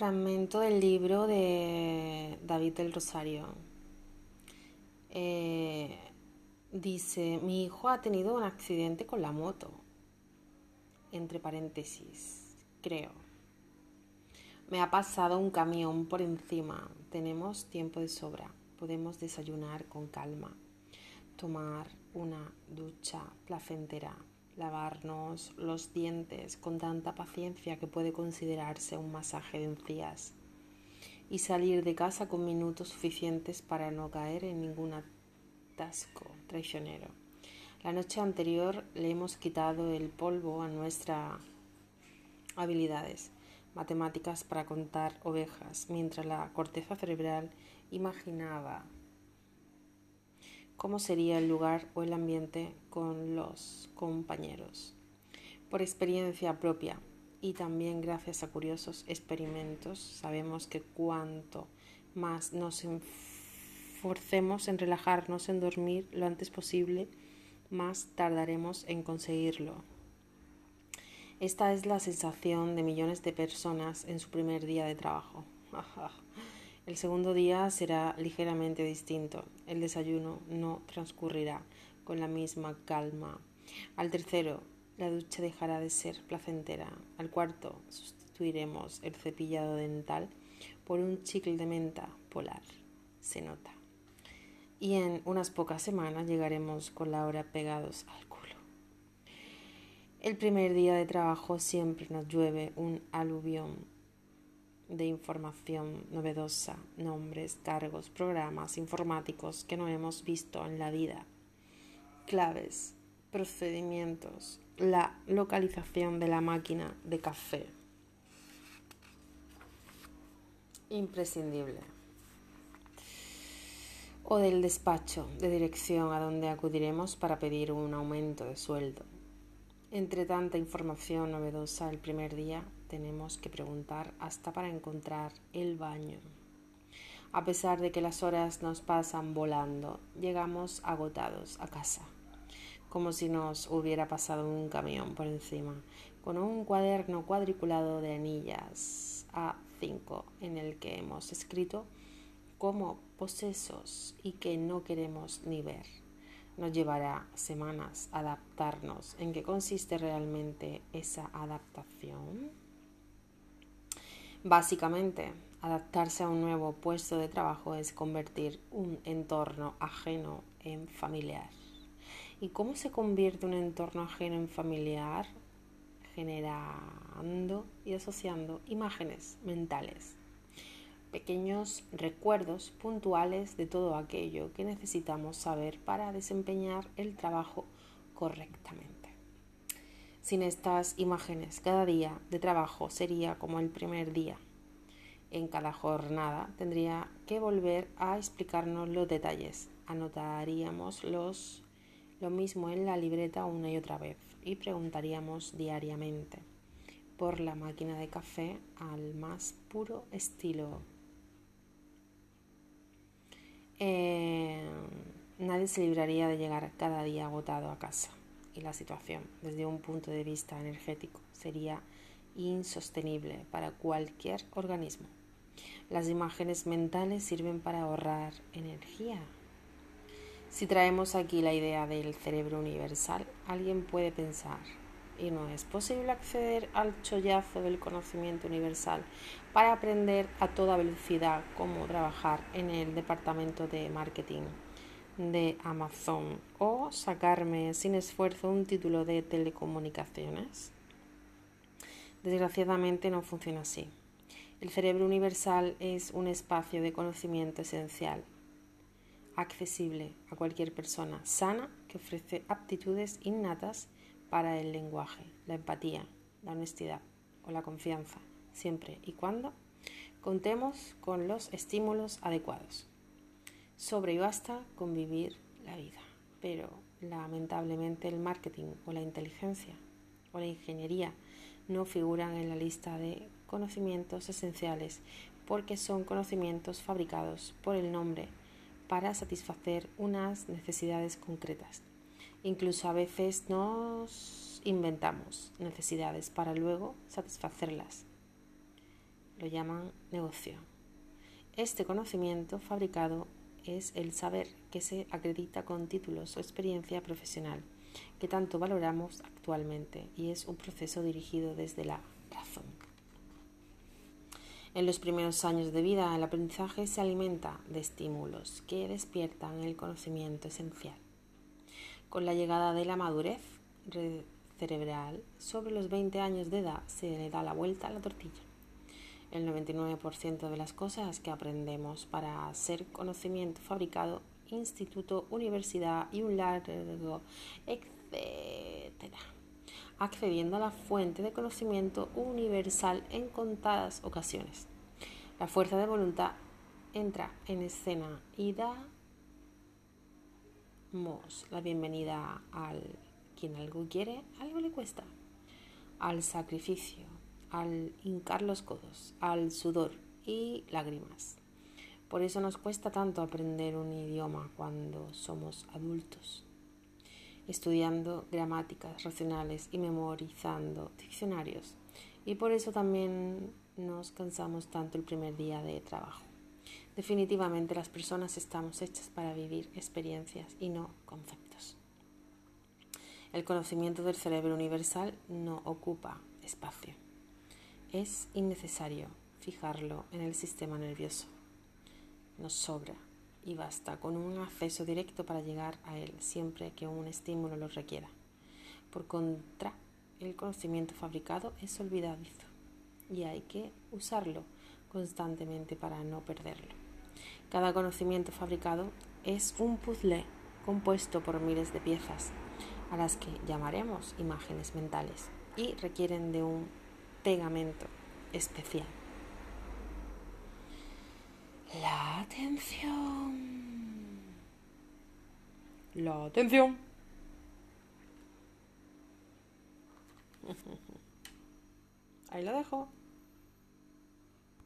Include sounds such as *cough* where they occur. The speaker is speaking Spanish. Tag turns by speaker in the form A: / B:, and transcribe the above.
A: Fragmento del libro de David del Rosario. Eh, dice, mi hijo ha tenido un accidente con la moto. Entre paréntesis, creo. Me ha pasado un camión por encima. Tenemos tiempo de sobra. Podemos desayunar con calma. Tomar una ducha placentera lavarnos los dientes con tanta paciencia que puede considerarse un masaje de encías y salir de casa con minutos suficientes para no caer en ningún atasco traicionero. La noche anterior le hemos quitado el polvo a nuestras habilidades matemáticas para contar ovejas, mientras la corteza cerebral imaginaba cómo sería el lugar o el ambiente con los compañeros. Por experiencia propia y también gracias a curiosos experimentos, sabemos que cuanto más nos esforcemos en relajarnos, en dormir lo antes posible, más tardaremos en conseguirlo. Esta es la sensación de millones de personas en su primer día de trabajo. *laughs* El segundo día será ligeramente distinto. El desayuno no transcurrirá con la misma calma. Al tercero, la ducha dejará de ser placentera. Al cuarto, sustituiremos el cepillado dental por un chicle de menta polar. Se nota. Y en unas pocas semanas llegaremos con la hora pegados al culo. El primer día de trabajo siempre nos llueve un aluvión de información novedosa, nombres, cargos, programas informáticos que no hemos visto en la vida, claves, procedimientos, la localización de la máquina de café. Imprescindible. O del despacho de dirección a donde acudiremos para pedir un aumento de sueldo. Entre tanta información novedosa el primer día, tenemos que preguntar hasta para encontrar el baño. A pesar de que las horas nos pasan volando, llegamos agotados a casa, como si nos hubiera pasado un camión por encima, con un cuaderno cuadriculado de anillas A5 en el que hemos escrito como posesos y que no queremos ni ver. Nos llevará semanas adaptarnos. ¿En qué consiste realmente esa adaptación? Básicamente, adaptarse a un nuevo puesto de trabajo es convertir un entorno ajeno en familiar. ¿Y cómo se convierte un entorno ajeno en familiar? Generando y asociando imágenes mentales, pequeños recuerdos puntuales de todo aquello que necesitamos saber para desempeñar el trabajo correctamente. Sin estas imágenes, cada día de trabajo sería como el primer día. En cada jornada tendría que volver a explicarnos los detalles. Anotaríamos los, lo mismo en la libreta una y otra vez y preguntaríamos diariamente por la máquina de café al más puro estilo. Eh, nadie se libraría de llegar cada día agotado a casa y la situación desde un punto de vista energético sería insostenible para cualquier organismo. Las imágenes mentales sirven para ahorrar energía. Si traemos aquí la idea del cerebro universal, alguien puede pensar, y no es posible acceder al chollazo del conocimiento universal para aprender a toda velocidad cómo trabajar en el departamento de marketing de Amazon o sacarme sin esfuerzo un título de telecomunicaciones. Desgraciadamente no funciona así. El cerebro universal es un espacio de conocimiento esencial, accesible a cualquier persona sana que ofrece aptitudes innatas para el lenguaje, la empatía, la honestidad o la confianza, siempre y cuando contemos con los estímulos adecuados sobre y basta con vivir la vida. Pero lamentablemente el marketing o la inteligencia o la ingeniería no figuran en la lista de conocimientos esenciales porque son conocimientos fabricados por el nombre para satisfacer unas necesidades concretas. Incluso a veces nos inventamos necesidades para luego satisfacerlas. lo llaman negocio. Este conocimiento fabricado es el saber que se acredita con títulos o experiencia profesional que tanto valoramos actualmente y es un proceso dirigido desde la razón. En los primeros años de vida el aprendizaje se alimenta de estímulos que despiertan el conocimiento esencial. Con la llegada de la madurez cerebral, sobre los 20 años de edad se le da la vuelta a la tortilla. El 99% de las cosas que aprendemos para ser conocimiento fabricado, instituto, universidad y un largo, etcétera, accediendo a la fuente de conocimiento universal en contadas ocasiones. La fuerza de voluntad entra en escena y damos la bienvenida al quien algo quiere, algo le cuesta, al sacrificio, al hincar los codos, al sudor y lágrimas. Por eso nos cuesta tanto aprender un idioma cuando somos adultos estudiando gramáticas racionales y memorizando diccionarios. Y por eso también nos cansamos tanto el primer día de trabajo. Definitivamente las personas estamos hechas para vivir experiencias y no conceptos. El conocimiento del cerebro universal no ocupa espacio. Es innecesario fijarlo en el sistema nervioso. Nos sobra y basta con un acceso directo para llegar a él siempre que un estímulo lo requiera. Por contra, el conocimiento fabricado es olvidadizo y hay que usarlo constantemente para no perderlo. Cada conocimiento fabricado es un puzzle compuesto por miles de piezas, a las que llamaremos imágenes mentales, y requieren de un pegamento especial. La atención. La atención. *laughs* Ahí lo dejo.